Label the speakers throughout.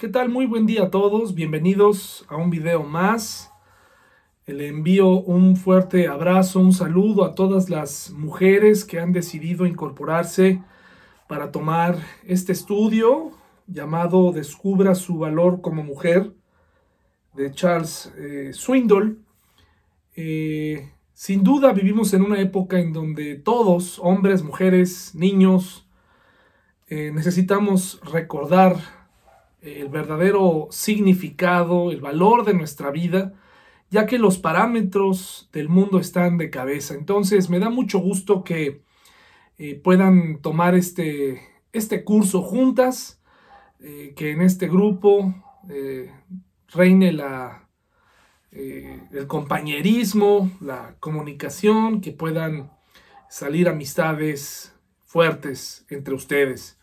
Speaker 1: ¿Qué tal? Muy buen día a todos. Bienvenidos a un video más. Le envío un fuerte abrazo, un saludo a todas las mujeres que han decidido incorporarse para tomar este estudio llamado Descubra su valor como mujer de Charles eh, Swindoll. Eh, sin duda vivimos en una época en donde todos, hombres, mujeres, niños, eh, necesitamos recordar el verdadero significado, el valor de nuestra vida, ya que los parámetros del mundo están de cabeza. Entonces me da mucho gusto que eh, puedan tomar este, este curso juntas, eh, que en este grupo eh, reine la, el compañerismo, la comunicación, que puedan salir amistades fuertes entre ustedes.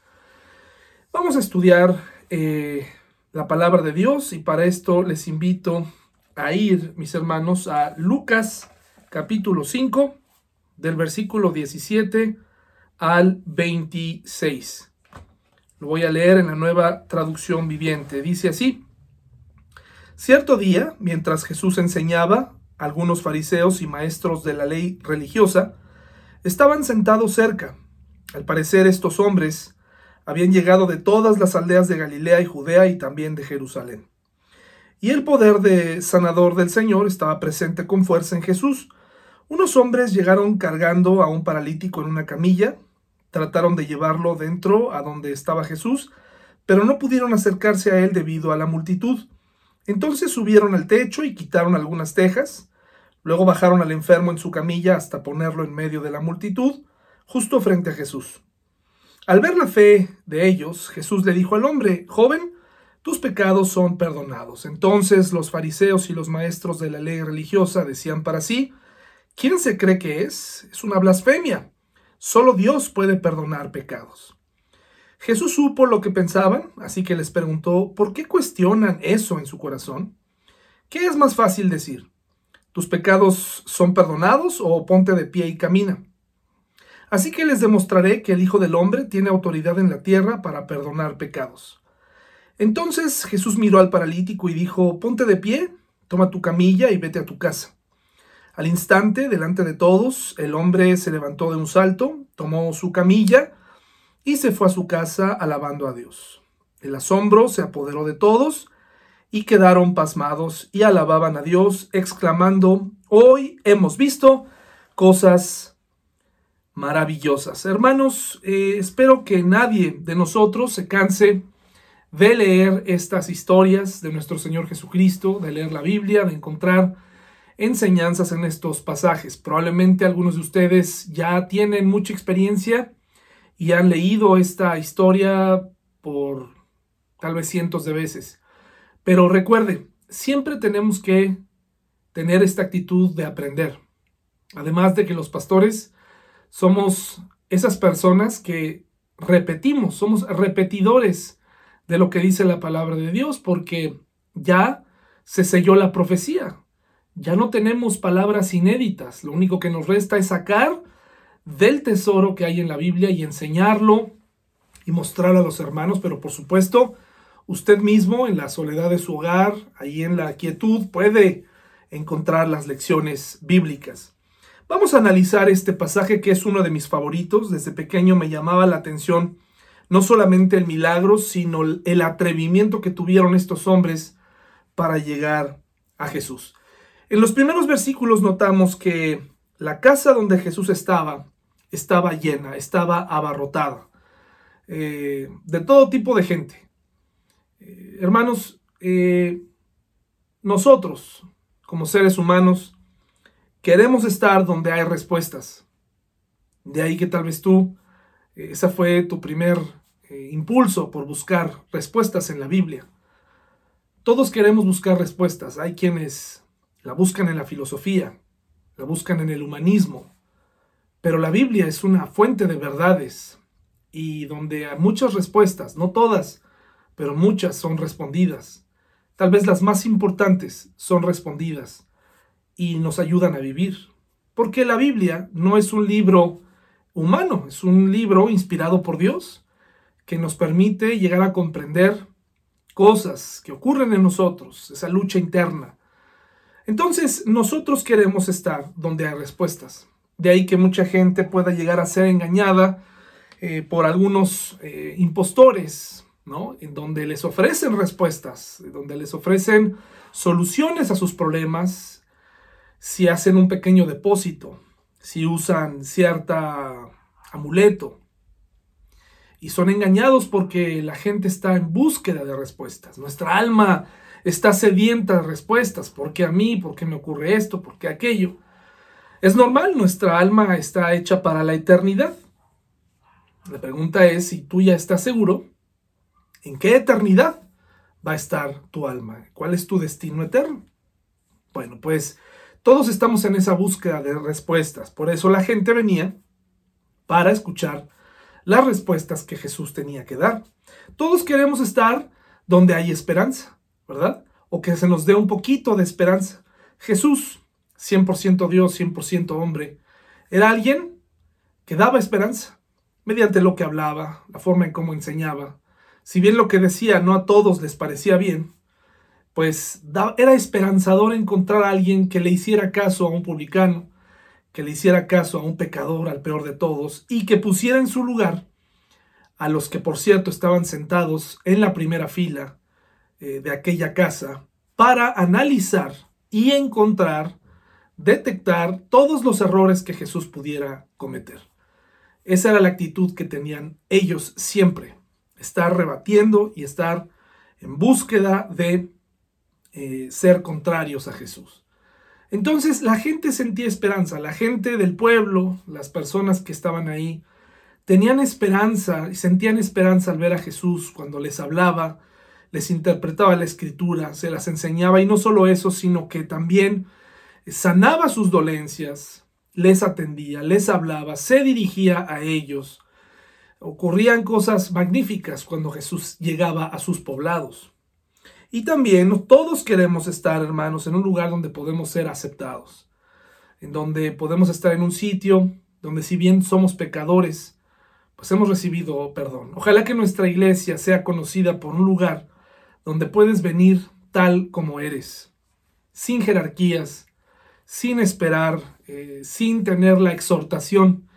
Speaker 1: Vamos a estudiar eh, la palabra de Dios y para esto les invito a ir, mis hermanos, a Lucas capítulo 5, del versículo 17 al 26. Lo voy a leer en la nueva traducción viviente. Dice así, cierto día, mientras Jesús enseñaba, algunos fariseos y maestros de la ley religiosa estaban sentados cerca. Al parecer estos hombres habían llegado de todas las aldeas de Galilea y Judea y también de Jerusalén. Y el poder de sanador del Señor estaba presente con fuerza en Jesús. Unos hombres llegaron cargando a un paralítico en una camilla, trataron de llevarlo dentro a donde estaba Jesús, pero no pudieron acercarse a él debido a la multitud. Entonces subieron al techo y quitaron algunas tejas, luego bajaron al enfermo en su camilla hasta ponerlo en medio de la multitud, justo frente a Jesús. Al ver la fe de ellos, Jesús le dijo al hombre, joven, tus pecados son perdonados. Entonces los fariseos y los maestros de la ley religiosa decían para sí, ¿quién se cree que es? Es una blasfemia. Solo Dios puede perdonar pecados. Jesús supo lo que pensaban, así que les preguntó, ¿por qué cuestionan eso en su corazón? ¿Qué es más fácil decir? ¿Tus pecados son perdonados o ponte de pie y camina? Así que les demostraré que el Hijo del Hombre tiene autoridad en la tierra para perdonar pecados. Entonces Jesús miró al paralítico y dijo, ponte de pie, toma tu camilla y vete a tu casa. Al instante, delante de todos, el hombre se levantó de un salto, tomó su camilla y se fue a su casa alabando a Dios. El asombro se apoderó de todos y quedaron pasmados y alababan a Dios, exclamando, hoy hemos visto cosas maravillosas. Hermanos, eh, espero que nadie de nosotros se canse de leer estas historias de nuestro Señor Jesucristo, de leer la Biblia, de encontrar enseñanzas en estos pasajes. Probablemente algunos de ustedes ya tienen mucha experiencia y han leído esta historia por tal vez cientos de veces. Pero recuerde, siempre tenemos que tener esta actitud de aprender. Además de que los pastores somos esas personas que repetimos, somos repetidores de lo que dice la palabra de Dios, porque ya se selló la profecía. Ya no tenemos palabras inéditas. Lo único que nos resta es sacar del tesoro que hay en la Biblia y enseñarlo y mostrar a los hermanos, pero por supuesto, usted mismo en la soledad de su hogar, ahí en la quietud, puede encontrar las lecciones bíblicas. Vamos a analizar este pasaje que es uno de mis favoritos. Desde pequeño me llamaba la atención no solamente el milagro, sino el atrevimiento que tuvieron estos hombres para llegar a Jesús. En los primeros versículos notamos que la casa donde Jesús estaba estaba llena, estaba abarrotada, eh, de todo tipo de gente. Eh, hermanos, eh, nosotros, como seres humanos, Queremos estar donde hay respuestas. De ahí que tal vez tú, eh, esa fue tu primer eh, impulso por buscar respuestas en la Biblia. Todos queremos buscar respuestas. Hay quienes la buscan en la filosofía, la buscan en el humanismo, pero la Biblia es una fuente de verdades y donde muchas respuestas, no todas, pero muchas son respondidas. Tal vez las más importantes son respondidas y nos ayudan a vivir. Porque la Biblia no es un libro humano, es un libro inspirado por Dios que nos permite llegar a comprender cosas que ocurren en nosotros, esa lucha interna. Entonces, nosotros queremos estar donde hay respuestas. De ahí que mucha gente pueda llegar a ser engañada eh, por algunos eh, impostores, ¿no? En donde les ofrecen respuestas, donde les ofrecen soluciones a sus problemas si hacen un pequeño depósito, si usan cierta amuleto. Y son engañados porque la gente está en búsqueda de respuestas. Nuestra alma está sedienta de respuestas. ¿Por qué a mí? ¿Por qué me ocurre esto? ¿Por qué aquello? Es normal, nuestra alma está hecha para la eternidad. La pregunta es si tú ya estás seguro en qué eternidad va a estar tu alma, cuál es tu destino eterno. Bueno, pues todos estamos en esa búsqueda de respuestas, por eso la gente venía para escuchar las respuestas que Jesús tenía que dar. Todos queremos estar donde hay esperanza, ¿verdad? O que se nos dé un poquito de esperanza. Jesús, 100% Dios, 100% hombre, era alguien que daba esperanza mediante lo que hablaba, la forma en cómo enseñaba. Si bien lo que decía no a todos les parecía bien, pues era esperanzador encontrar a alguien que le hiciera caso a un publicano, que le hiciera caso a un pecador, al peor de todos, y que pusiera en su lugar a los que, por cierto, estaban sentados en la primera fila eh, de aquella casa, para analizar y encontrar, detectar todos los errores que Jesús pudiera cometer. Esa era la actitud que tenían ellos siempre, estar rebatiendo y estar en búsqueda de eh, ser contrarios a Jesús. Entonces la gente sentía esperanza, la gente del pueblo, las personas que estaban ahí, tenían esperanza y sentían esperanza al ver a Jesús cuando les hablaba, les interpretaba la escritura, se las enseñaba y no solo eso, sino que también sanaba sus dolencias, les atendía, les hablaba, se dirigía a ellos. Ocurrían cosas magníficas cuando Jesús llegaba a sus poblados. Y también todos queremos estar, hermanos, en un lugar donde podemos ser aceptados, en donde podemos estar en un sitio donde si bien somos pecadores, pues hemos recibido perdón. Ojalá que nuestra iglesia sea conocida por un lugar donde puedes venir tal como eres, sin jerarquías, sin esperar, eh, sin tener la exhortación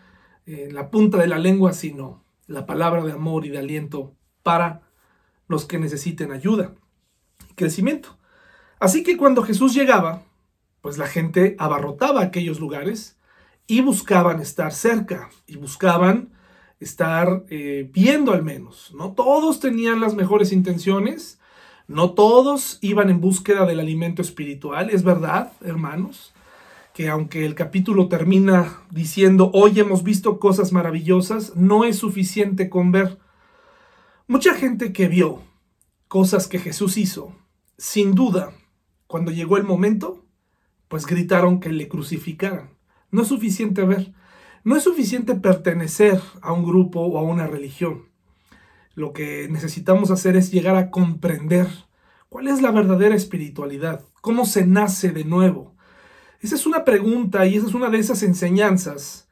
Speaker 1: en la punta de la lengua, sino la palabra de amor y de aliento para los que necesiten ayuda crecimiento. Así que cuando Jesús llegaba, pues la gente abarrotaba aquellos lugares y buscaban estar cerca y buscaban estar eh, viendo al menos. No todos tenían las mejores intenciones, no todos iban en búsqueda del alimento espiritual, es verdad, hermanos que aunque el capítulo termina diciendo, hoy hemos visto cosas maravillosas, no es suficiente con ver. Mucha gente que vio cosas que Jesús hizo, sin duda, cuando llegó el momento, pues gritaron que le crucificaran. No es suficiente ver, no es suficiente pertenecer a un grupo o a una religión. Lo que necesitamos hacer es llegar a comprender cuál es la verdadera espiritualidad, cómo se nace de nuevo, esa es una pregunta y esa es una de esas enseñanzas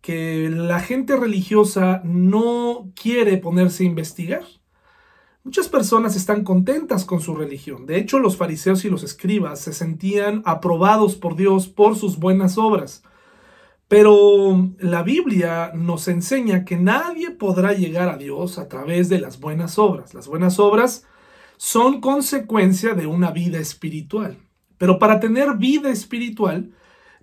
Speaker 1: que la gente religiosa no quiere ponerse a investigar. Muchas personas están contentas con su religión. De hecho, los fariseos y los escribas se sentían aprobados por Dios por sus buenas obras. Pero la Biblia nos enseña que nadie podrá llegar a Dios a través de las buenas obras. Las buenas obras son consecuencia de una vida espiritual. Pero para tener vida espiritual,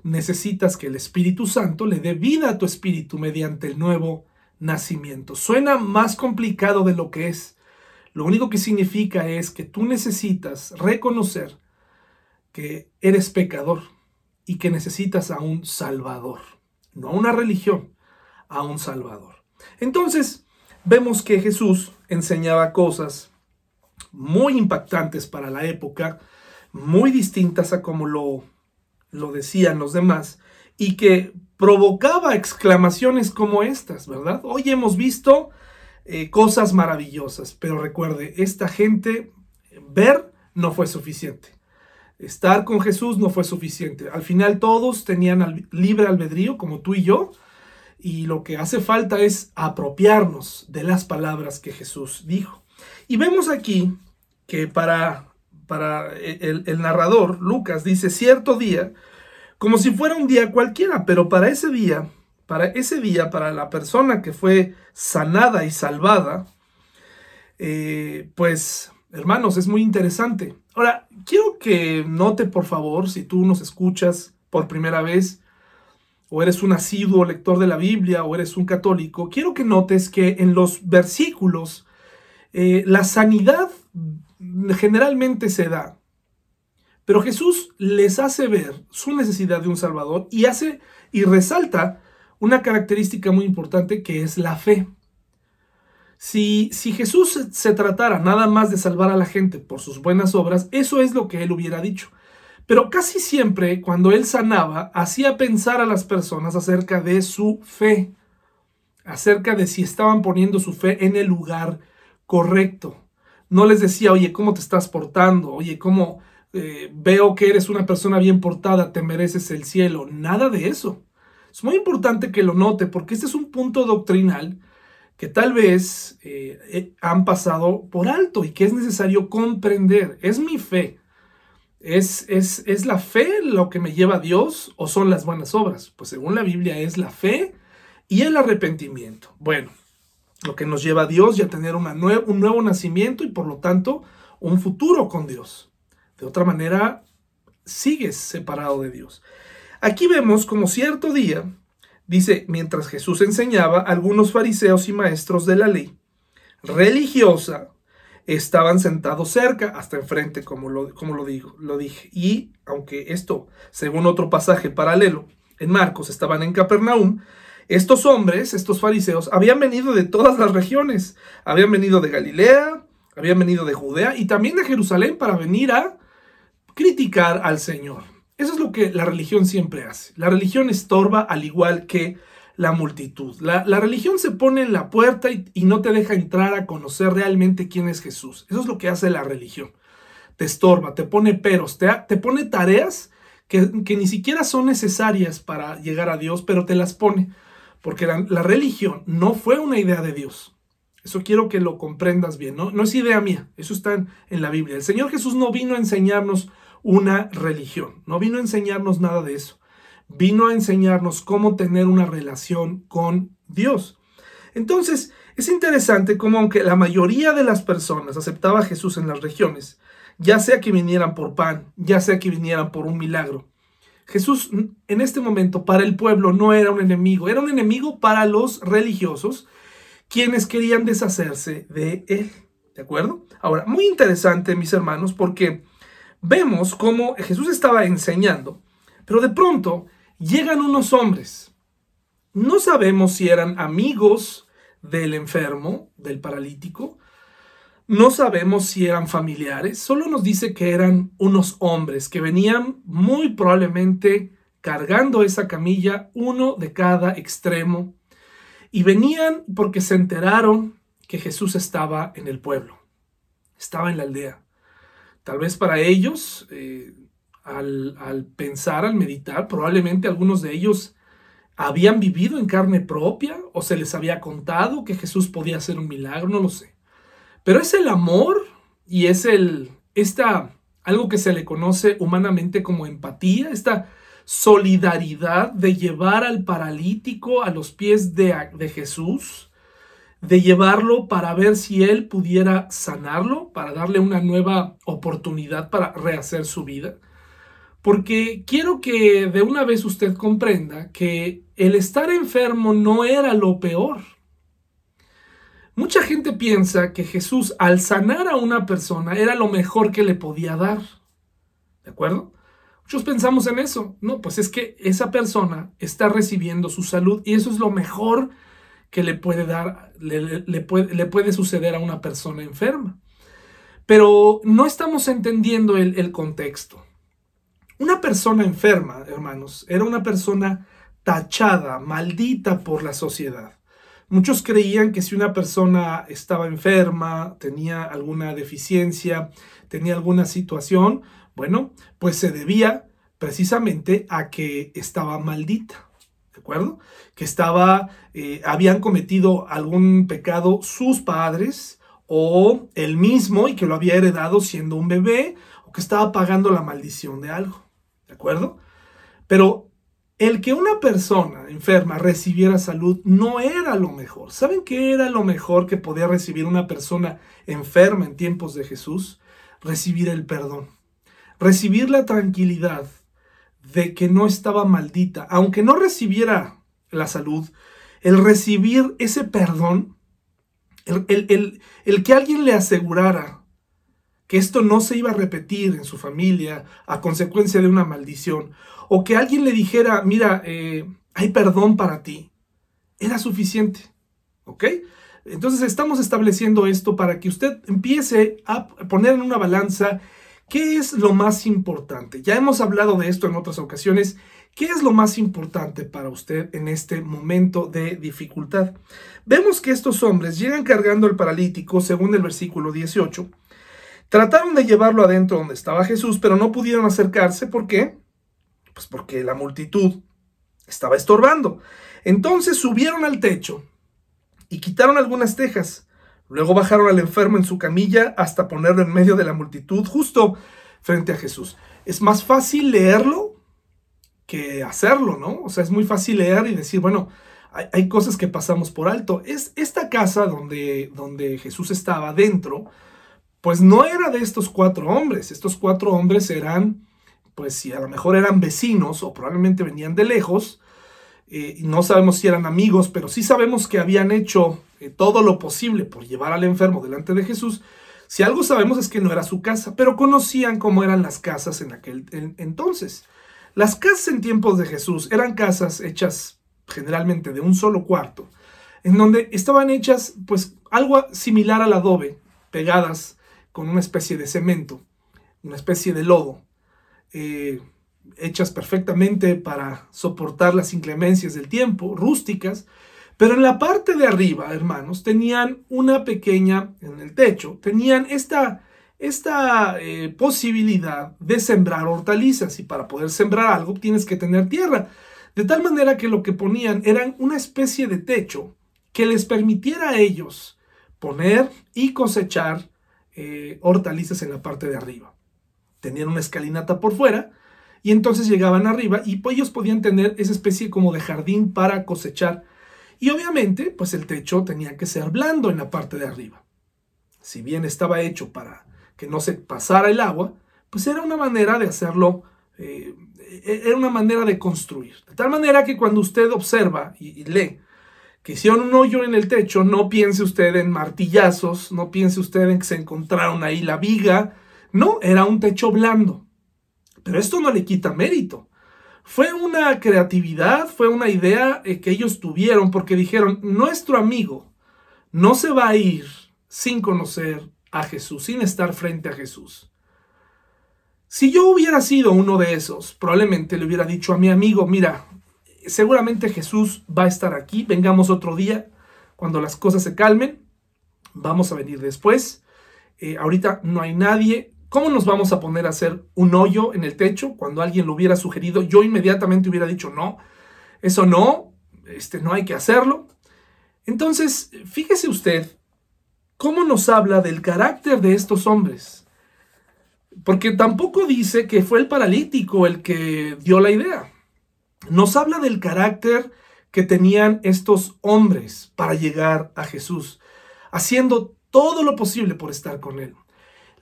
Speaker 1: necesitas que el Espíritu Santo le dé vida a tu espíritu mediante el nuevo nacimiento. Suena más complicado de lo que es. Lo único que significa es que tú necesitas reconocer que eres pecador y que necesitas a un Salvador, no a una religión, a un Salvador. Entonces, vemos que Jesús enseñaba cosas muy impactantes para la época, muy distintas a como lo, lo decían los demás y que provocaba exclamaciones como estas, ¿verdad? Hoy hemos visto eh, cosas maravillosas, pero recuerde, esta gente, ver no fue suficiente. Estar con Jesús no fue suficiente. Al final todos tenían libre albedrío, como tú y yo, y lo que hace falta es apropiarnos de las palabras que Jesús dijo. Y vemos aquí que para, para el, el narrador, Lucas, dice cierto día, como si fuera un día cualquiera, pero para ese día, para ese día, para la persona que fue sanada y salvada, eh, pues, hermanos, es muy interesante. Ahora, quiero que note, por favor, si tú nos escuchas por primera vez, o eres un asiduo lector de la Biblia, o eres un católico, quiero que notes que en los versículos eh, la sanidad generalmente se da, pero Jesús les hace ver su necesidad de un Salvador y hace y resalta una característica muy importante que es la fe. Si, si Jesús se, tratara nada más de salvar a la gente por sus buenas obras, eso es lo que él hubiera dicho. Pero casi siempre cuando él sanaba, hacía pensar a las personas acerca de su fe, acerca de si estaban poniendo su fe en el lugar correcto. No les decía, oye, ¿cómo te estás portando? Oye, ¿cómo eh, veo que eres una persona bien portada, te mereces el cielo? Nada de eso. Es muy importante que lo note porque este es un punto doctrinal que tal vez eh, eh, han pasado por alto y que es necesario comprender. ¿Es mi fe? ¿Es, ¿Es, es, la fe lo que me lleva a Dios o son las buenas obras? Pues según la Biblia es la fe y el arrepentimiento. Bueno, lo que nos lleva a Dios y a tener una un nuevo nacimiento y por lo tanto un futuro con Dios. De otra manera, sigues separado de Dios. Aquí vemos como cierto día Dice, mientras Jesús enseñaba, algunos fariseos y maestros de la ley religiosa estaban sentados cerca, hasta enfrente, como lo, como lo, digo, lo dije. Y aunque esto, según otro pasaje paralelo, en Marcos estaban en Capernaum, estos hombres, estos fariseos, habían venido de todas las regiones. Habían venido de Galilea, habían venido de Judea y también de Jerusalén para venir a criticar al Señor. Eso es lo que la religión siempre hace. La religión estorba al igual que la multitud. La, religión se pone en la puerta y, no te deja entrar a conocer realmente quién es Jesús. Eso es lo que hace la religión. Te estorba, te pone peros, te, te pone tareas que, ni siquiera son necesarias para llegar a Dios, pero te las pone. Porque la, la religión no fue una idea de Dios. Eso quiero que lo comprendas bien, ¿no? No es idea mía, eso está en la Biblia. El Señor Jesús no vino a enseñarnos una religión. No vino a enseñarnos nada de eso. Vino a enseñarnos cómo tener una relación con Dios. Entonces, es interesante cómo aunque la mayoría de las personas aceptaba a Jesús en las regiones, ya sea que vinieran por pan, ya sea que vinieran por un milagro, Jesús en este momento para el pueblo no era un enemigo, era un enemigo para los religiosos, quienes querían deshacerse de él. ¿De acuerdo? Ahora, muy interesante, mis hermanos, porque vemos cómo Jesús estaba enseñando, pero de pronto llegan unos hombres. No sabemos si eran amigos del enfermo, del paralítico, no sabemos si eran familiares, solo nos dice que eran unos hombres que venían muy probablemente cargando esa camilla, uno de cada extremo, y venían porque se enteraron que Jesús estaba en el pueblo, estaba en la aldea. Tal vez para ellos, eh, al, pensar, al meditar, probablemente algunos de ellos habían vivido en carne propia o se les había contado que Jesús podía hacer un milagro, no lo sé. Pero es el amor y es el, esta, algo que se le conoce humanamente como empatía, esta solidaridad de llevar al paralítico a los pies de, de Jesús de llevarlo para ver si él pudiera sanarlo, para darle una nueva oportunidad para rehacer su vida. Porque quiero que de una vez usted comprenda que el estar enfermo no era lo peor. Mucha gente piensa que Jesús al sanar a una persona era lo mejor que le podía dar. ¿De acuerdo? Muchos pensamos en eso. No, pues es que esa persona está recibiendo su salud y eso es lo mejor que le puede dar, le, puede, le puede, suceder a una persona enferma. Pero no estamos entendiendo el, el contexto. Una persona enferma, hermanos, era una persona tachada, maldita por la sociedad. Muchos creían que si una persona estaba enferma, tenía alguna deficiencia, tenía alguna situación, bueno, pues se debía precisamente a que estaba maldita. ¿De acuerdo? Que estaba, eh, habían cometido algún pecado sus padres o el mismo y que lo había heredado siendo un bebé o que estaba pagando la maldición de algo. ¿De acuerdo? Pero el que una persona enferma recibiera salud no era lo mejor. ¿Saben qué era lo mejor que podía recibir una persona enferma en tiempos de Jesús? Recibir el perdón. Recibir la tranquilidad de que no estaba maldita. Aunque no recibiera la salud, el recibir ese perdón, el, el que alguien le asegurara que esto no se iba a repetir en su familia a consecuencia de una maldición, o que alguien le dijera, mira, eh, hay perdón para ti, era suficiente. ¿Ok? Entonces estamos estableciendo esto para que usted empiece a poner en una balanza qué es lo más importante. Ya hemos hablado de esto en otras ocasiones. ¿Qué es lo más importante para usted en este momento de dificultad? Vemos que estos hombres llegan cargando al paralítico, según el versículo 18. Trataron de llevarlo adentro donde estaba Jesús, pero no pudieron acercarse. ¿Por qué? Pues porque la multitud estaba estorbando. Entonces subieron al techo y quitaron algunas tejas. Luego bajaron al enfermo en su camilla hasta ponerlo en medio de la multitud, justo frente a Jesús. Es más fácil leerlo que hacerlo, ¿no? O sea, es muy fácil leer y decir, bueno, hay, cosas que pasamos por alto. Es esta casa donde, donde Jesús estaba dentro, pues no era de estos cuatro hombres. Estos cuatro hombres eran pues si a lo mejor eran vecinos o probablemente venían de lejos, eh, no sabemos si eran amigos, pero sí sabemos que habían hecho todo lo posible por llevar al enfermo delante de Jesús. Si algo sabemos es que no era su casa, pero conocían cómo eran las casas en aquel entonces. Las casas en tiempos de Jesús eran casas hechas generalmente de un solo cuarto, en donde estaban hechas pues algo similar al adobe, pegadas con una especie de cemento, una especie de lodo, eh, hechas perfectamente para soportar las inclemencias del tiempo, rústicas, pero en la parte de arriba, hermanos, tenían una pequeña, en el techo, tenían esta, esta eh, posibilidad de sembrar hortalizas y para poder sembrar algo tienes que tener tierra. De tal manera que lo que ponían eran una especie de techo que les permitiera a ellos poner y cosechar eh, hortalizas en la parte de arriba tenían una escalinata por fuera y entonces llegaban arriba y ellos podían tener esa especie como de jardín para cosechar. Y obviamente, pues el techo tenía que ser blando en la parte de arriba. Si bien estaba hecho para que no se pasara el agua, pues era una manera de hacerlo, eh, era una manera de construir. De tal manera que cuando usted observa y, y lee que hicieron un hoyo en el techo, no piense usted en martillazos, no piense usted en que se encontraron ahí la viga, no, era un techo blando. Pero esto no le quita mérito. Fue una creatividad, fue una idea eh, que ellos tuvieron porque dijeron, nuestro amigo no se va a ir sin conocer a Jesús, sin estar frente a Jesús. Si yo hubiera sido uno de esos, probablemente le hubiera dicho a mi amigo, mira, seguramente Jesús va a estar aquí, vengamos otro día, cuando las cosas se calmen, vamos a venir después. Eh, ahorita no hay nadie, ¿Cómo nos vamos a poner a hacer un hoyo en el techo cuando alguien lo hubiera sugerido? Yo inmediatamente hubiera dicho no, eso no, este, no hay que hacerlo. Entonces, fíjese usted cómo nos habla del carácter de estos hombres. Porque tampoco dice que fue el paralítico el que dio la idea. Nos habla del carácter que tenían estos hombres para llegar a Jesús, haciendo todo lo posible por estar con él.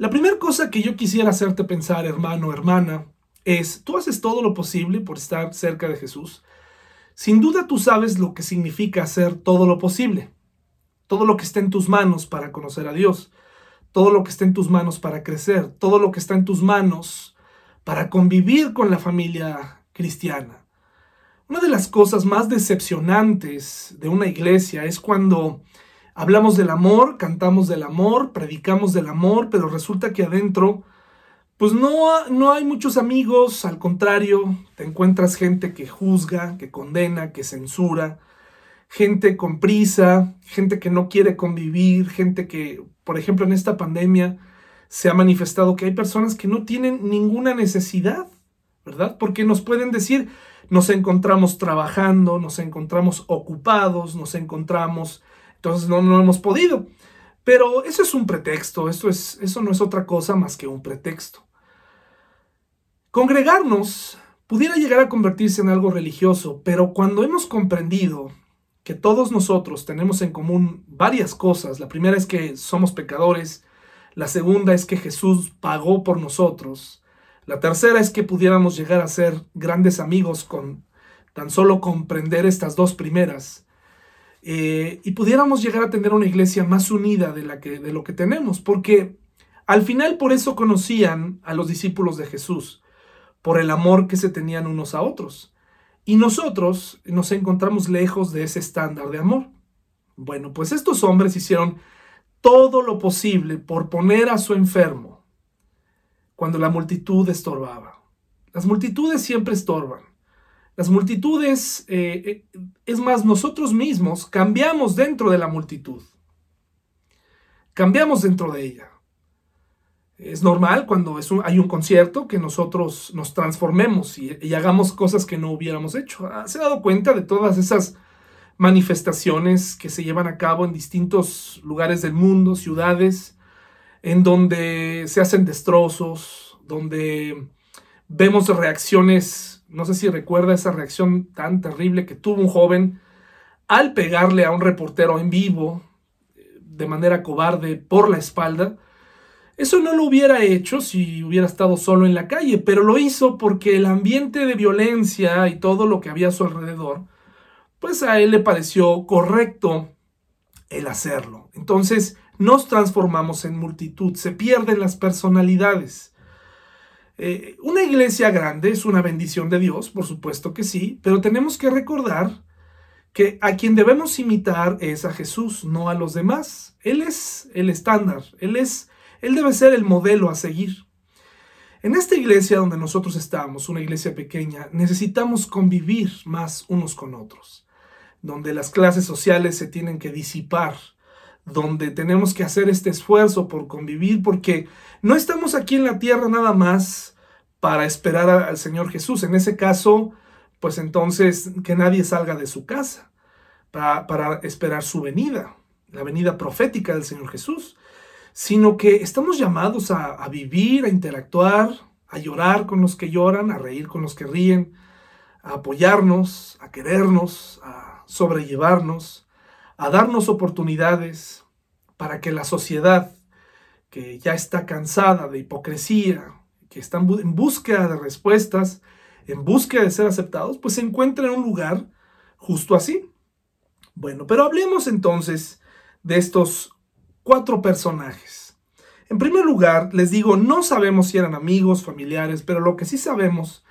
Speaker 1: La primera cosa que yo quisiera hacerte pensar, hermano, hermana, es, tú haces todo lo posible por estar cerca de Jesús. Sin duda tú sabes lo que significa hacer todo lo posible, todo lo que está en tus manos para conocer a Dios, todo lo que está en tus manos para crecer, todo lo que está en tus manos para convivir con la familia cristiana. Una de las cosas más decepcionantes de una iglesia es cuando hablamos del amor, cantamos del amor, predicamos del amor, pero resulta que adentro, pues no, no hay muchos amigos, al contrario, te encuentras gente que juzga, que condena, que censura, gente con prisa, gente que no quiere convivir, gente que, por ejemplo, en esta pandemia se ha manifestado que hay personas que no tienen ninguna necesidad, ¿verdad? Porque nos pueden decir, nos encontramos trabajando, nos encontramos ocupados, nos encontramos entonces no, no hemos podido. Pero eso es un pretexto, es, eso no es otra cosa más que un pretexto. Congregarnos pudiera llegar a convertirse en algo religioso, pero cuando hemos comprendido que todos nosotros tenemos en común varias cosas, la primera es que somos pecadores, la segunda es que Jesús pagó por nosotros, la tercera es que pudiéramos llegar a ser grandes amigos con tan solo comprender estas dos primeras, eh, y pudiéramos llegar a tener una iglesia más unida de, la que, de lo que tenemos, porque al final por eso conocían a los discípulos de Jesús, por el amor que se tenían unos a otros. Y nosotros nos encontramos lejos de ese estándar de amor. Bueno, pues estos hombres hicieron todo lo posible por poner a su enfermo cuando la multitud estorbaba. Las multitudes siempre estorban. Las multitudes, eh, eh, es más, nosotros mismos cambiamos dentro de la multitud. Cambiamos dentro de ella. Es normal cuando es hay un concierto que nosotros nos transformemos y, y, hagamos cosas que no hubiéramos hecho. Ah, ¿Se ha dado cuenta de todas esas manifestaciones que se llevan a cabo en distintos lugares del mundo, ciudades, en donde se hacen destrozos, donde vemos reacciones no sé si recuerda esa reacción tan terrible que tuvo un joven al pegarle a un reportero en vivo de manera cobarde por la espalda. Eso no lo hubiera hecho si hubiera estado solo en la calle, pero lo hizo porque el ambiente de violencia y todo lo que había a su alrededor, pues a él le pareció correcto el hacerlo. Entonces nos transformamos en multitud, se pierden las personalidades. Eh, una iglesia grande es una bendición de Dios, por supuesto que sí, pero tenemos que recordar que a quien debemos imitar es a Jesús, no a los demás. Él es el estándar, él es él debe ser el modelo a seguir. En esta iglesia donde nosotros estamos, una iglesia pequeña, necesitamos convivir más unos con otros, donde las clases sociales se tienen que disipar, donde tenemos que hacer este esfuerzo por convivir, porque no estamos aquí en la tierra nada más para esperar al Señor Jesús. En ese caso, pues entonces que nadie salga de su casa para, esperar su venida, la venida profética del Señor Jesús, sino que estamos llamados a, a vivir, a interactuar, a llorar con los que lloran, a reír con los que ríen, a apoyarnos, a querernos, a sobrellevarnos, a darnos oportunidades para que la sociedad, que ya está cansada de hipocresía, que está en búsqueda de respuestas, en búsqueda de ser aceptados, pues se encuentre en un lugar justo así. Bueno, pero hablemos entonces de estos cuatro personajes. En primer lugar, les digo, no sabemos si eran amigos, familiares, pero lo que sí sabemos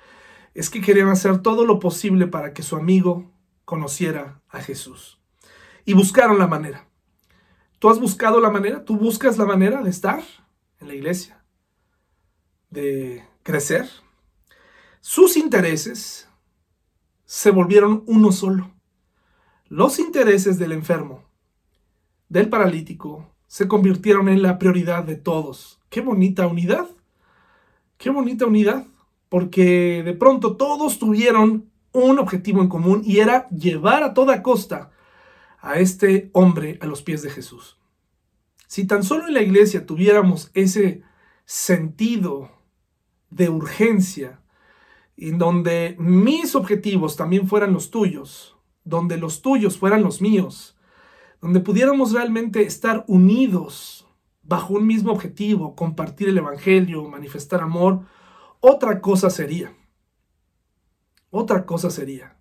Speaker 1: es que querían hacer todo lo posible para que su amigo conociera a Jesús y buscaron la manera. ¿Tú has buscado la manera? ¿Tú buscas la manera de estar en la iglesia? ¿De crecer? Sus intereses se volvieron uno solo. Los intereses del enfermo, del paralítico, se convirtieron en la prioridad de todos. Qué bonita unidad. Qué bonita unidad. Porque de pronto todos tuvieron un objetivo en común y era llevar a toda costa a este hombre a los pies de Jesús. Si tan solo en la iglesia tuviéramos ese sentido de urgencia, en donde mis objetivos también fueran los tuyos, donde los tuyos fueran los míos, donde pudiéramos realmente estar unidos bajo un mismo objetivo, compartir el Evangelio, manifestar amor, otra cosa sería. Otra cosa sería.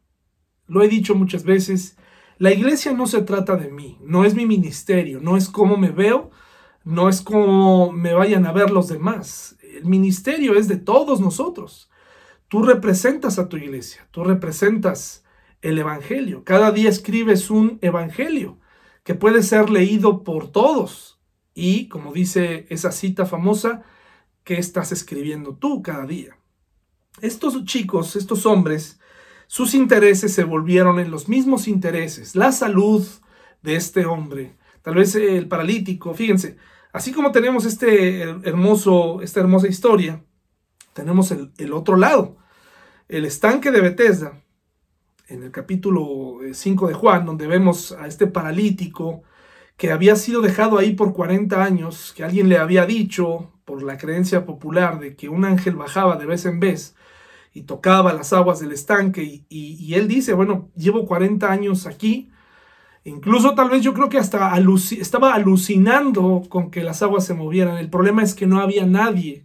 Speaker 1: Lo he dicho muchas veces, la iglesia no se trata de mí, no es mi ministerio, no es cómo me veo, no es cómo me vayan a ver los demás. El ministerio es de todos nosotros. Tú representas a tu iglesia, tú representas el Evangelio. Cada día escribes un Evangelio que puede ser leído por todos. Y, como dice esa cita famosa, ¿qué estás escribiendo tú cada día? Estos chicos, estos hombres, sus intereses se volvieron en los mismos intereses. La salud de este hombre, tal vez el paralítico, fíjense, así como tenemos este hermoso, esta hermosa historia, tenemos el, el otro lado, el estanque de Bethesda, en el capítulo 5 de Juan, donde vemos a este paralítico que había sido dejado ahí por 40 años, que alguien le había dicho, por la creencia popular, de que un ángel bajaba de vez en vez y tocaba las aguas del estanque, y, él dice, bueno, llevo 40 años aquí, incluso tal vez yo creo que hasta estaba alucinando con que las aguas se movieran, el problema es que no había nadie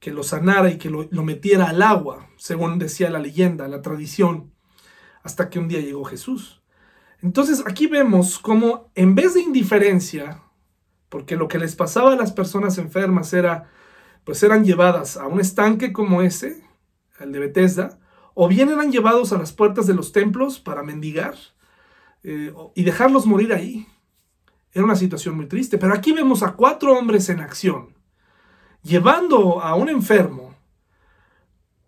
Speaker 1: que lo sanara y que lo, lo metiera al agua, según decía la leyenda, la tradición, hasta que un día llegó Jesús. Entonces aquí vemos cómo en vez de indiferencia, porque lo que les pasaba a las personas enfermas era, pues eran llevadas a un estanque como ese, el de Bethesda, o bien eran llevados a las puertas de los templos para mendigar eh, y dejarlos morir ahí. Era una situación muy triste, pero aquí vemos a cuatro hombres en acción, llevando a un enfermo,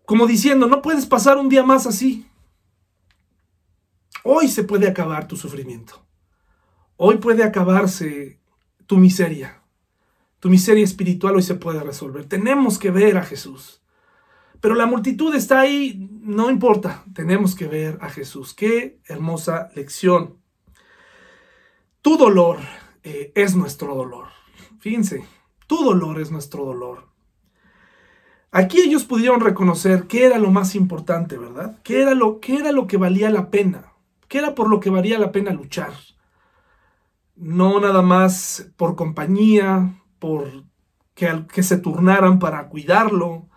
Speaker 1: como diciendo, no puedes pasar un día más así. Hoy se puede acabar tu sufrimiento. Hoy puede acabarse tu miseria. Tu miseria espiritual hoy se puede resolver. Tenemos que ver a Jesús. Pero la multitud está ahí, no importa, tenemos que ver a Jesús. Qué hermosa lección. Tu dolor eh, es nuestro dolor. Fíjense, tu dolor es nuestro dolor. Aquí ellos pudieron reconocer qué era lo más importante, ¿verdad? ¿Qué era lo, qué que valía la pena? que era por lo que valía la pena luchar. No nada más por compañía, por que, que se turnaran para cuidarlo,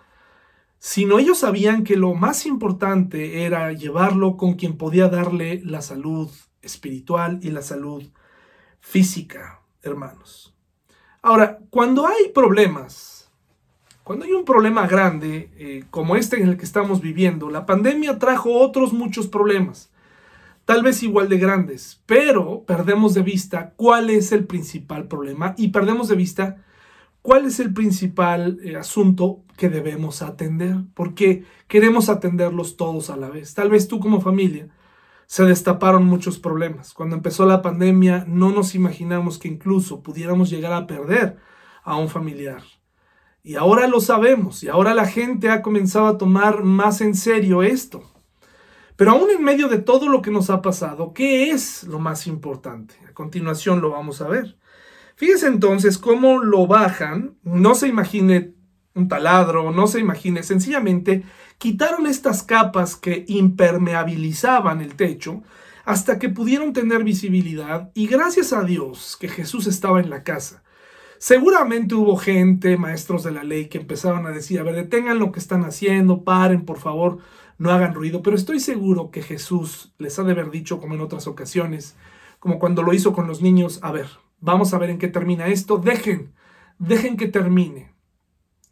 Speaker 1: sino ellos sabían que lo más importante era llevarlo con quien podía darle la salud espiritual y la salud física, hermanos. Ahora, cuando hay problemas, cuando hay un problema grande eh, como este en el que estamos viviendo, la pandemia trajo otros muchos problemas tal vez igual de grandes, pero perdemos de vista cuál es el principal problema y perdemos de vista cuál es el principal eh, asunto que debemos atender, porque queremos atenderlos todos a la vez. Tal vez tú como familia se destaparon muchos problemas. Cuando empezó la pandemia no nos imaginamos que incluso pudiéramos llegar a perder a un familiar. Y ahora lo sabemos y ahora la gente ha comenzado a tomar más en serio esto. Pero aún en medio de todo lo que nos ha pasado, ¿qué es lo más importante? A continuación lo vamos a ver. Fíjese entonces cómo lo bajan, no se imagine un taladro, no se imagine, sencillamente quitaron estas capas que impermeabilizaban el techo hasta que pudieron tener visibilidad y gracias a Dios que Jesús estaba en la casa. Seguramente hubo gente, maestros de la ley, que empezaban a decir, a ver, detengan lo que están haciendo, paren, por favor, no hagan ruido, pero estoy seguro que Jesús les ha de haber dicho, como en otras ocasiones, como cuando lo hizo con los niños, a ver, vamos a ver en qué termina esto, dejen, dejen que termine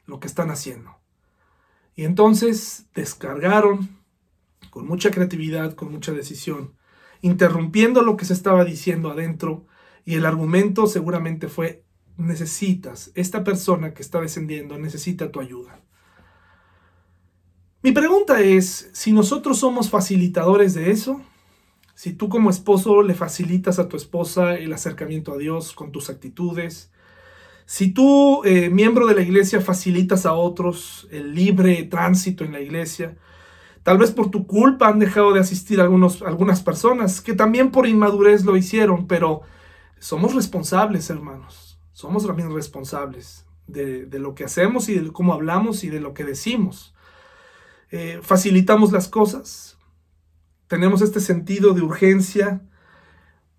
Speaker 1: lo que están haciendo. Y entonces descargaron con mucha creatividad, con mucha decisión, interrumpiendo lo que se estaba diciendo adentro, y el argumento seguramente fue, necesitas, esta persona que está descendiendo necesita tu ayuda. Mi pregunta es, si nosotros somos facilitadores de eso, si tú como esposo le facilitas a tu esposa el acercamiento a Dios con tus actitudes, si tú, eh, miembro de la iglesia, facilitas a otros el libre tránsito en la iglesia, tal vez por tu culpa han dejado de asistir algunos, algunas personas que también por inmadurez lo hicieron, pero somos responsables, hermanos, somos también responsables de, de lo que hacemos y de cómo hablamos y de lo que decimos. Eh, facilitamos las cosas, tenemos este sentido de urgencia.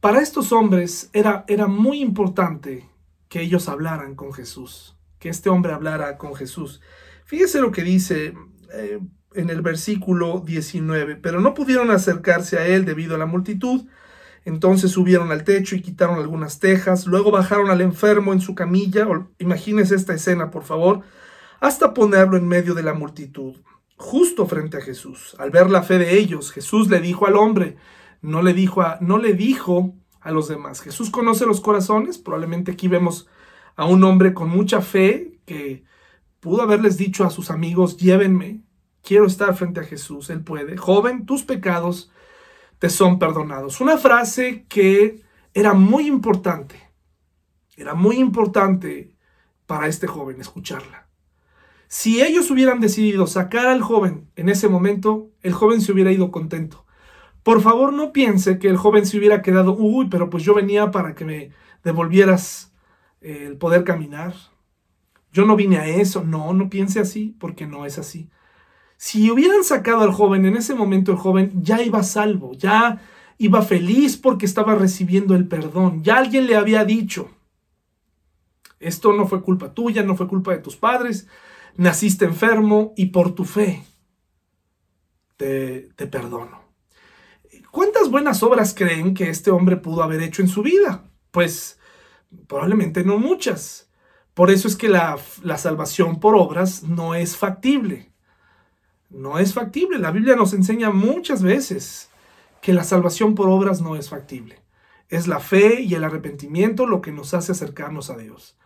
Speaker 1: Para estos hombres era, era muy importante que ellos hablaran con Jesús, que este hombre hablara con Jesús. Fíjese lo que dice eh, en el versículo 19, pero no pudieron acercarse a él debido a la multitud. Entonces subieron al techo y quitaron algunas tejas, luego bajaron al enfermo en su camilla, imagínese esta escena por favor, hasta ponerlo en medio de la multitud justo frente a Jesús. Al ver la fe de ellos, Jesús le dijo al hombre, no le dijo a, no le dijo a los demás. Jesús conoce los corazones, probablemente aquí vemos a un hombre con mucha fe que pudo haberles dicho a sus amigos, llévenme, quiero estar frente a Jesús, Él puede. Joven, tus pecados te son perdonados. Una frase que era muy importante, era muy importante para este joven escucharla. Si ellos hubieran decidido sacar al joven en ese momento, el joven se hubiera ido contento. Por favor, no piense que el joven se hubiera quedado, uy, pero pues yo venía para que me devolvieras eh, el poder caminar. Yo no vine a eso, no, no piense así, porque no es así. Si hubieran sacado al joven en ese momento, el joven ya iba salvo, ya iba feliz porque estaba recibiendo el perdón, ya alguien le había dicho, esto no fue culpa tuya, no fue culpa de tus padres, naciste enfermo y por tu fe te, te perdono. ¿Cuántas buenas obras creen que este hombre pudo haber hecho en su vida? Pues probablemente no muchas. Por eso es que la, la, salvación por obras no es factible. No es factible. La Biblia nos enseña muchas veces que la salvación por obras no es factible. Es la fe y el arrepentimiento lo que nos hace acercarnos a Dios.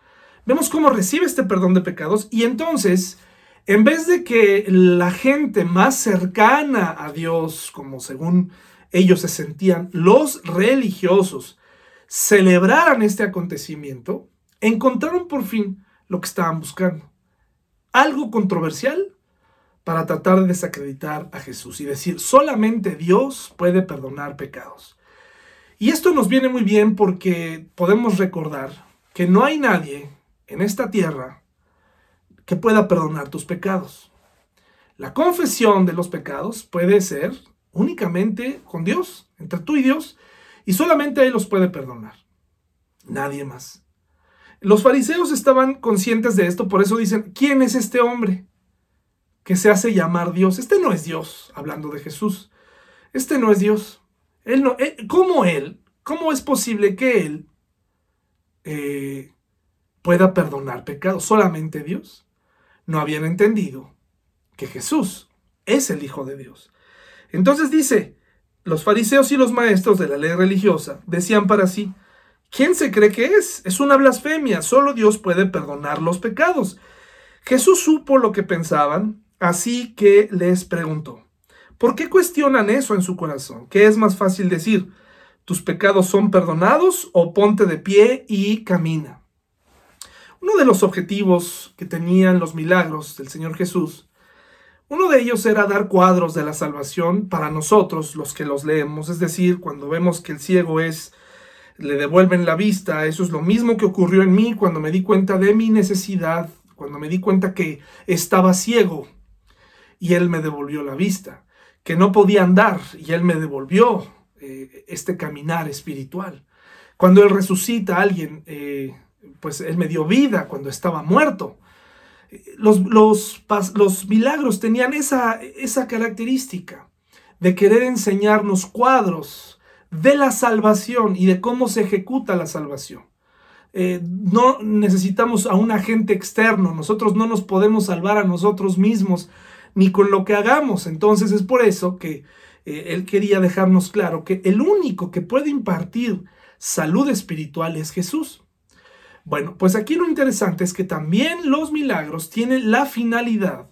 Speaker 1: Vemos cómo recibe este perdón de pecados y entonces, en vez de que la gente más cercana a Dios, como según ellos se sentían, los religiosos, celebraran este acontecimiento, encontraron por fin lo que estaban buscando. Algo controversial para tratar de desacreditar a Jesús y decir, solamente Dios puede perdonar pecados. Y esto nos viene muy bien porque podemos recordar que no hay nadie en esta tierra que pueda perdonar tus pecados. La confesión de los pecados puede ser únicamente con Dios, entre tú y Dios, y solamente Él los puede perdonar. Nadie más. Los fariseos estaban conscientes de esto, por eso dicen, ¿quién es este hombre que se hace llamar Dios? Este no es Dios, hablando de Jesús. Este no es Dios. Él no, ¿Cómo Él? ¿Cómo es posible que Él eh, pueda perdonar pecados? Solamente Dios. No habían entendido que Jesús es el Hijo de Dios. Entonces dice, los fariseos y los maestros de la ley religiosa decían para sí, ¿quién se cree que es? Es una blasfemia, solo Dios puede perdonar los pecados. Jesús supo lo que pensaban, así que les preguntó, ¿por qué cuestionan eso en su corazón? ¿Qué es más fácil decir? ¿Tus pecados son perdonados o ponte de pie y camina? Uno de los objetivos que tenían los milagros del Señor Jesús uno de ellos era dar cuadros de la salvación para nosotros, los que los leemos, es decir, cuando vemos que el ciego es, le devuelven la vista, eso es lo mismo que ocurrió en mí cuando me di cuenta de mi necesidad, cuando me di cuenta que estaba ciego y él me devolvió la vista, que no podía andar y él me devolvió eh, este caminar espiritual. Cuando él resucita a alguien, eh, pues él me dio vida cuando estaba muerto los, los, milagros tenían esa, esa característica de querer enseñarnos cuadros de la salvación y de cómo se ejecuta la salvación. Eh, no necesitamos a un agente externo, nosotros no nos podemos salvar a nosotros mismos ni con lo que hagamos. Entonces es por eso que eh, él quería dejarnos claro que el único que puede impartir salud espiritual es Jesús. Bueno, pues aquí lo interesante es que también los milagros tienen la finalidad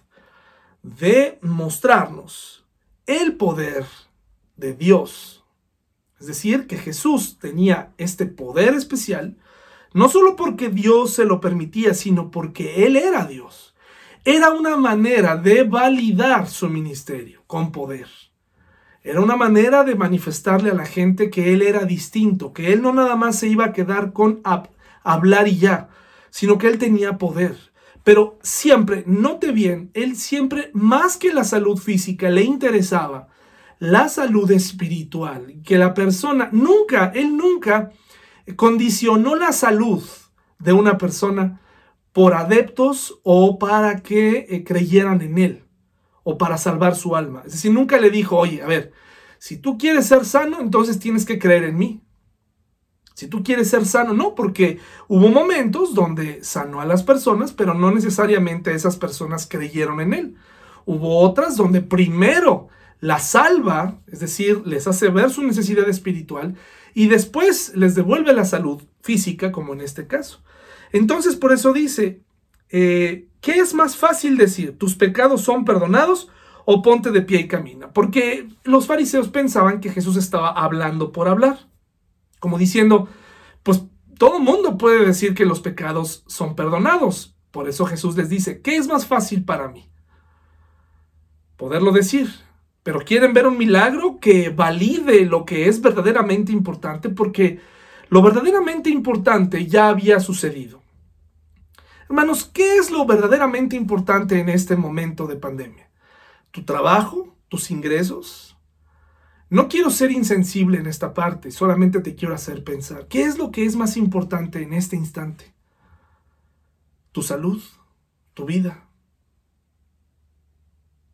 Speaker 1: de mostrarnos el poder de Dios. Es decir, que Jesús tenía este poder especial, no solo porque Dios se lo permitía, sino porque Él era Dios. Era una manera de validar su ministerio con poder. Era una manera de manifestarle a la gente que Él era distinto, que Él no nada más se iba a quedar con hablar y ya, sino que él tenía poder. Pero siempre, note bien, él siempre, más que la salud física, le interesaba la salud espiritual, que la persona nunca, él nunca condicionó la salud de una persona por adeptos o para que eh, creyeran en él o para salvar su alma. Es decir, nunca le dijo, oye, a ver, si tú quieres ser sano, entonces tienes que creer en mí. Si tú quieres ser sano, no, porque hubo momentos donde sanó a las personas, pero no necesariamente esas personas creyeron en él. Hubo otras donde primero la salva, es decir, les hace ver su necesidad espiritual y después les devuelve la salud física, como en este caso. Entonces, por eso dice, eh, ¿qué es más fácil decir? ¿Tus pecados son perdonados o ponte de pie y camina? Porque los fariseos pensaban que Jesús estaba hablando por hablar como diciendo, pues todo mundo puede decir que los pecados son perdonados. Por eso Jesús les dice, ¿qué es más fácil para mí? Poderlo decir. Pero quieren ver un milagro que valide lo que es verdaderamente importante porque Lo verdaderamente importante ya había sucedido. Hermanos, ¿qué es lo verdaderamente importante en este momento de pandemia? ¿Tu trabajo? ¿Tus ingresos? No quiero ser insensible en esta parte, solamente te quiero hacer pensar. ¿Qué es lo que es más importante en este instante? ¿Tu salud? ¿Tu vida?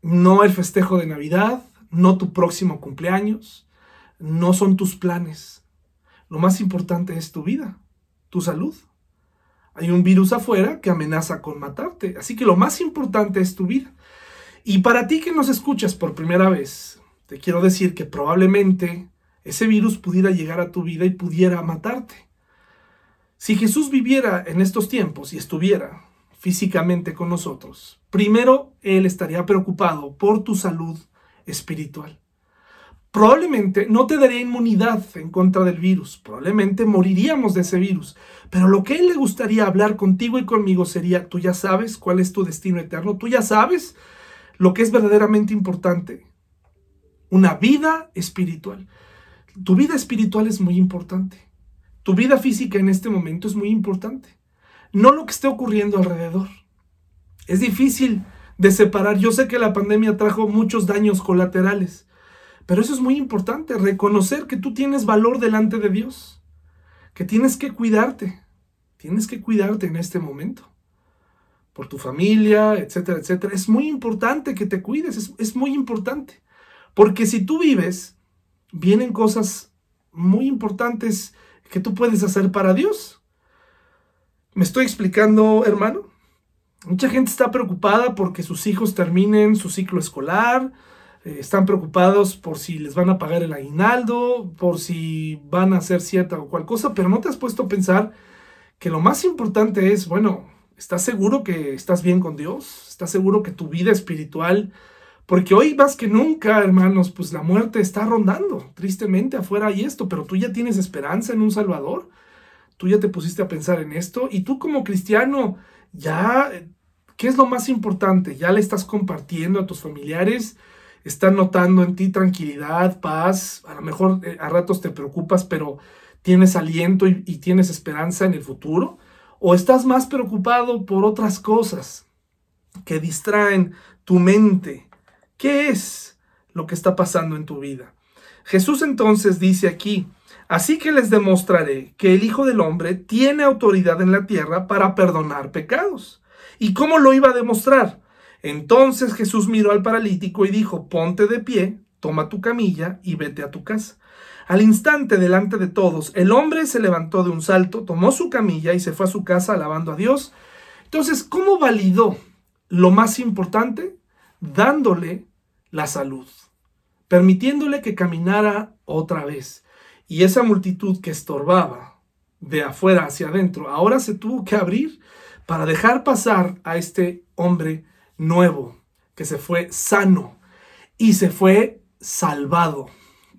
Speaker 1: No el festejo de Navidad, no tu próximo cumpleaños, no son tus planes. Lo más importante es tu vida, tu salud. Hay un virus afuera que amenaza con matarte. Así que lo más importante es tu vida. Y para ti que nos escuchas por primera vez, te quiero decir que probablemente ese virus pudiera llegar a tu vida y pudiera matarte. Si Jesús viviera en estos tiempos y estuviera físicamente con nosotros, primero Él estaría preocupado por tu salud espiritual probablemente no te daría inmunidad en contra del virus, probablemente moriríamos de ese virus, pero lo que él le gustaría hablar contigo y conmigo sería, tú ya sabes cuál es tu destino eterno, tú ya sabes lo que es verdaderamente importante, una vida espiritual. Tu vida espiritual es muy importante, tu vida física en este momento es muy importante, no lo que esté ocurriendo alrededor. Es difícil de separar, yo sé que la pandemia trajo muchos daños colaterales, pero eso es muy importante, reconocer que tú tienes valor delante de Dios, que tienes que cuidarte, tienes que cuidarte en este momento, por tu familia, etcétera, etcétera. Es muy importante que te cuides, es, es muy importante, porque si tú vives, vienen cosas muy importantes que tú puedes hacer para Dios. ¿Me estoy explicando, hermano? Mucha gente está preocupada porque sus hijos terminen su ciclo escolar, eh, están preocupados por si les van a pagar el aguinaldo, por si van a hacer cierta o cual cosa, pero no te has puesto a pensar que lo más importante es, bueno, ¿estás seguro que estás bien con Dios? ¿Estás seguro que tu vida espiritual, porque hoy más que nunca, hermanos, pues la muerte está rondando, tristemente afuera hay esto, pero tú ya tienes esperanza en un Salvador, tú ya te pusiste a pensar en esto, y tú como cristiano, ya, ¿qué es lo más importante? ¿Ya le estás compartiendo a tus familiares? están notando en ti tranquilidad, paz, a lo mejor eh, a ratos te preocupas, pero tienes aliento y, y tienes esperanza en el futuro, o estás más preocupado por otras cosas que distraen tu mente. ¿Qué es lo que está pasando en tu vida? Jesús entonces dice aquí, así que les demostraré que el Hijo del Hombre tiene autoridad en la tierra para perdonar pecados. ¿Y cómo lo iba a demostrar? Entonces Jesús miró al paralítico y dijo, ponte de pie, toma tu camilla y vete a tu casa. Al instante, delante de todos, el hombre se levantó de un salto, tomó su camilla y se fue a su casa alabando a Dios. Entonces, ¿cómo validó lo más importante? Dándole la salud, permitiéndole que caminara otra vez. Y esa multitud que estorbaba de afuera hacia adentro, ahora se tuvo que abrir para dejar pasar a este hombre nuevo, que se fue sano y se fue salvado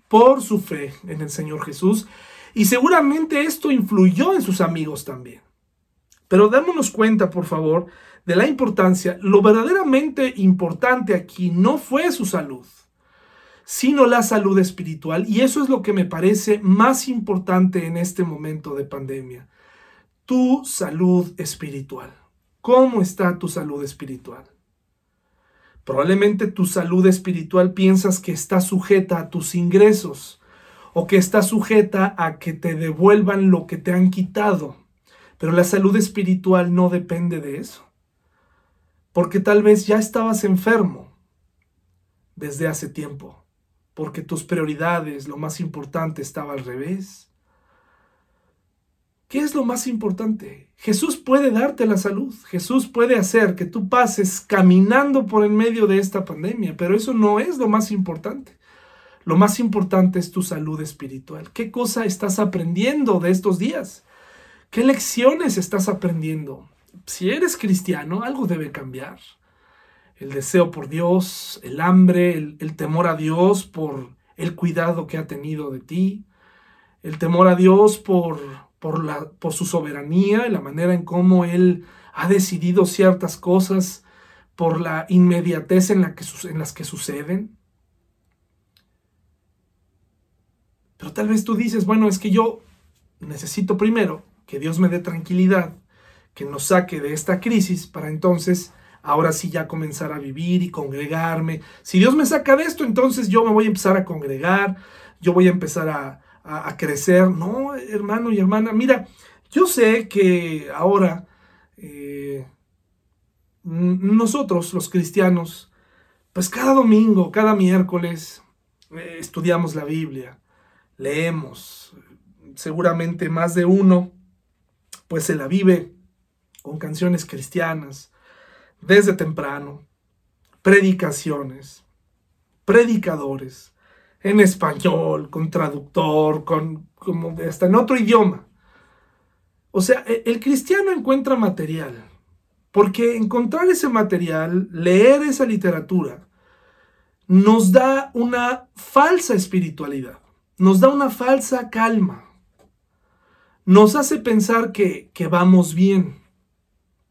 Speaker 1: por su fe en el Señor Jesús. Y seguramente esto influyó en sus amigos también. Pero démonos cuenta, por favor, de la importancia. Lo verdaderamente importante aquí no fue su salud, sino la salud espiritual. Y eso es lo que me parece más importante en este momento de pandemia. Tu salud espiritual. ¿Cómo está tu salud espiritual? Probablemente tu salud espiritual piensas que está sujeta a tus ingresos o que está sujeta a que te devuelvan lo que te han quitado. Pero la salud espiritual no depende de eso. Porque tal vez ya estabas enfermo desde hace tiempo. Porque tus prioridades, lo más importante, estaba al revés. ¿Qué es lo más importante? Jesús puede darte la salud. Jesús puede hacer que tú pases caminando por en medio de esta pandemia, pero eso no es lo más importante. Lo más importante es tu salud espiritual. ¿Qué cosa estás aprendiendo de estos días? ¿Qué lecciones estás aprendiendo? Si eres cristiano, algo debe cambiar. El deseo por Dios, el hambre, el, temor a Dios por el cuidado que ha tenido de ti, el temor a Dios por por, la, por su soberanía la manera en cómo Él ha decidido ciertas cosas, por la inmediatez en, la que, en las que suceden. Pero tal vez tú dices, bueno, es que yo necesito primero que Dios me dé tranquilidad, que nos saque de esta crisis para entonces ahora sí ya comenzar a vivir y congregarme. Si Dios me saca de esto, entonces yo me voy a empezar a congregar, yo voy a empezar a, crecer. No, hermano y hermana, mira, yo sé que ahora eh, nosotros los cristianos, pues cada domingo, cada miércoles, eh, estudiamos la Biblia, leemos, seguramente más de uno, pues se la vive con canciones cristianas, desde temprano, predicaciones, predicadores, en español, con traductor, con como hasta en otro idioma. O sea, e, el cristiano encuentra material, porque encontrar ese material, leer esa literatura, nos da una falsa espiritualidad, nos da una falsa calma, nos hace pensar que, que vamos bien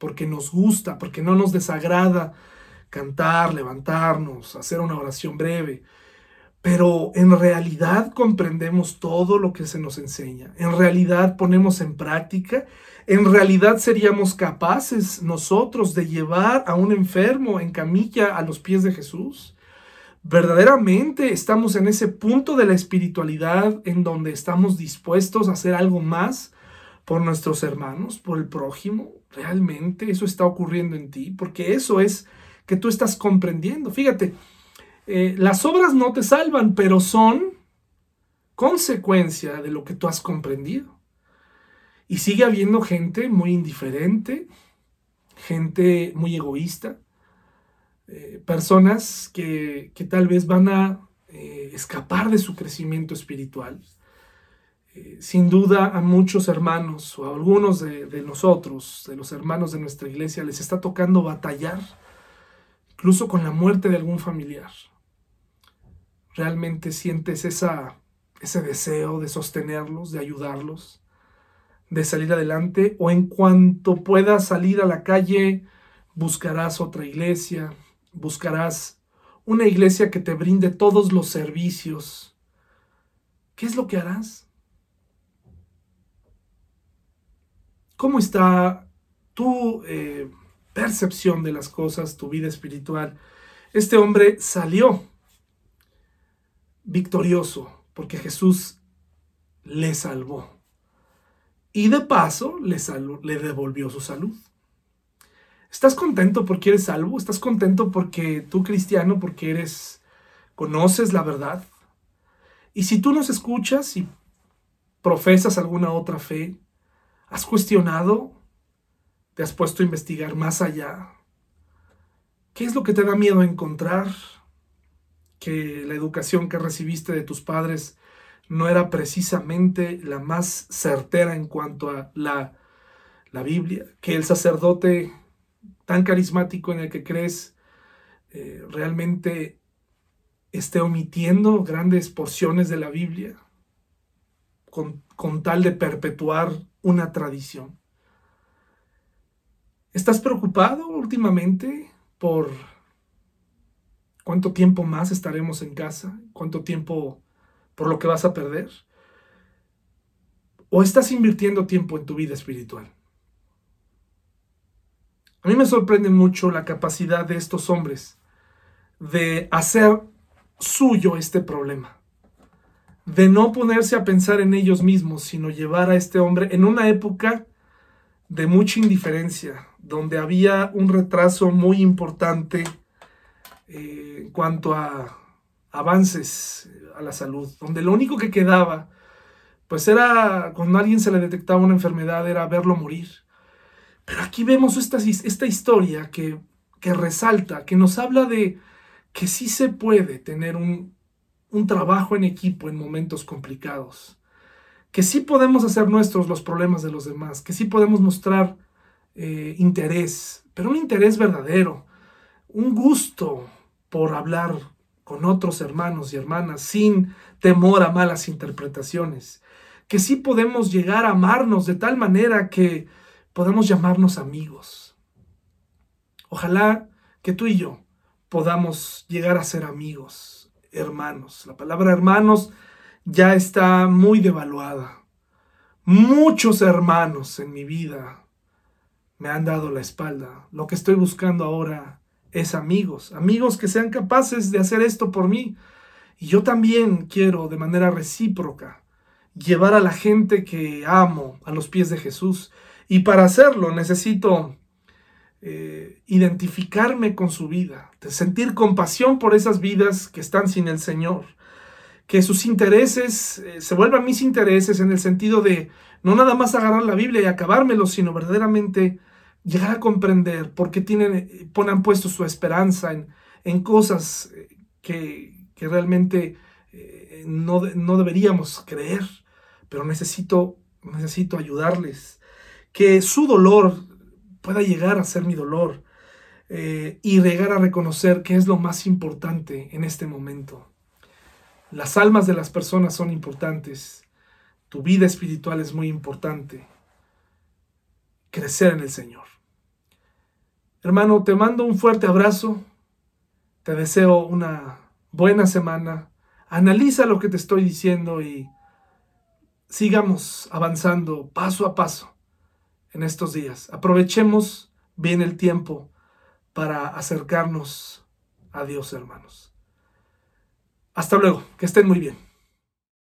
Speaker 1: porque nos gusta, porque no nos desagrada cantar, levantarnos, hacer una oración breve. Pero en realidad comprendemos todo lo que se nos enseña. En realidad ponemos en práctica. En realidad seríamos capaces nosotros de llevar a un enfermo en camilla a los pies de Jesús. Verdaderamente estamos en ese punto de la espiritualidad en donde estamos dispuestos a hacer algo más por nuestros hermanos, por el prójimo. ¿Realmente eso está ocurriendo en ti? Porque eso es que tú estás comprendiendo. Fíjate, eh, las obras no te salvan, pero son consecuencia de lo que tú has comprendido. Y sigue habiendo gente muy indiferente, gente muy egoísta, eh, personas que, tal vez van a eh, escapar de su crecimiento espiritual eh, sin duda a muchos hermanos o a algunos de, nosotros, de los hermanos de nuestra iglesia, les está tocando batallar, incluso con la muerte de algún familiar. ¿Realmente sientes esa, ese deseo de sostenerlos, de ayudarlos, de salir adelante? ¿O en cuanto puedas salir a la calle, buscarás otra iglesia, buscarás una iglesia que te brinde todos los servicios? ¿Qué es lo que harás? ¿Cómo está tu eh, percepción de las cosas, tu vida espiritual? Este hombre salió victorioso porque Jesús le salvó. Y de paso le, devolvió su salud. ¿Estás contento porque eres salvo? ¿Estás contento porque tú cristiano, porque eres, conoces la verdad? Y si tú nos escuchas y profesas alguna otra fe, ¿Has cuestionado? ¿Te has puesto a investigar más allá? ¿Qué es lo que te da miedo encontrar? Que la educación que recibiste de tus padres no era precisamente la más certera en cuanto a la, la Biblia, que el sacerdote tan carismático en el que crees eh, realmente esté omitiendo grandes porciones de la Biblia con, con tal de perpetuar una tradición. ¿Estás preocupado últimamente por cuánto tiempo más estaremos en casa? ¿Cuánto tiempo por lo que vas a perder? ¿O estás invirtiendo tiempo en tu vida espiritual? A mí me sorprende mucho la capacidad de estos hombres de hacer suyo este problema de no ponerse a pensar en ellos mismos, sino llevar a este hombre en una época de mucha indiferencia, donde había un retraso muy importante eh, en cuanto a avances a la salud, donde lo único que quedaba, pues era cuando a alguien se le detectaba una enfermedad, era verlo morir. Pero aquí vemos esta, esta historia que, que resalta, que nos habla de que sí se puede tener un, un trabajo en equipo en momentos complicados, que sí podemos hacer nuestros los problemas de los demás, que sí podemos mostrar eh, interés, pero un interés verdadero, un gusto por hablar con otros hermanos y hermanas sin temor a malas interpretaciones, que sí podemos llegar a amarnos de tal manera que podemos llamarnos amigos. Ojalá que tú y yo podamos llegar a ser amigos hermanos. La palabra hermanos ya está muy devaluada, Muchos hermanos en mi vida me han dado la espalda. Lo que estoy buscando ahora es amigos, amigos que sean capaces de hacer esto por mí. Y yo también quiero de manera recíproca llevar a la gente que amo a los pies de Jesús. Y para hacerlo necesito eh, identificarme con su vida, de sentir compasión por esas vidas que están sin el Señor que sus intereses eh, se vuelvan mis intereses en el sentido de no nada más agarrar la Biblia y acabármelo, sino verdaderamente llegar a comprender por qué tienen, ponen puesto su esperanza en, cosas eh, que, que realmente no, no, deberíamos creer, pero necesito, necesito ayudarles, que su dolor pueda llegar a ser mi dolor y llegar a reconocer qué es lo más importante en este momento. Las almas de las personas son importantes. Tu vida espiritual es muy importante. Crecer en el Señor. Hermano, te mando un fuerte abrazo. Te deseo una buena semana. Analiza lo que te estoy diciendo y sigamos avanzando paso a paso en estos días. Aprovechemos bien el tiempo para acercarnos a Dios, hermanos. Hasta luego, que estén muy bien.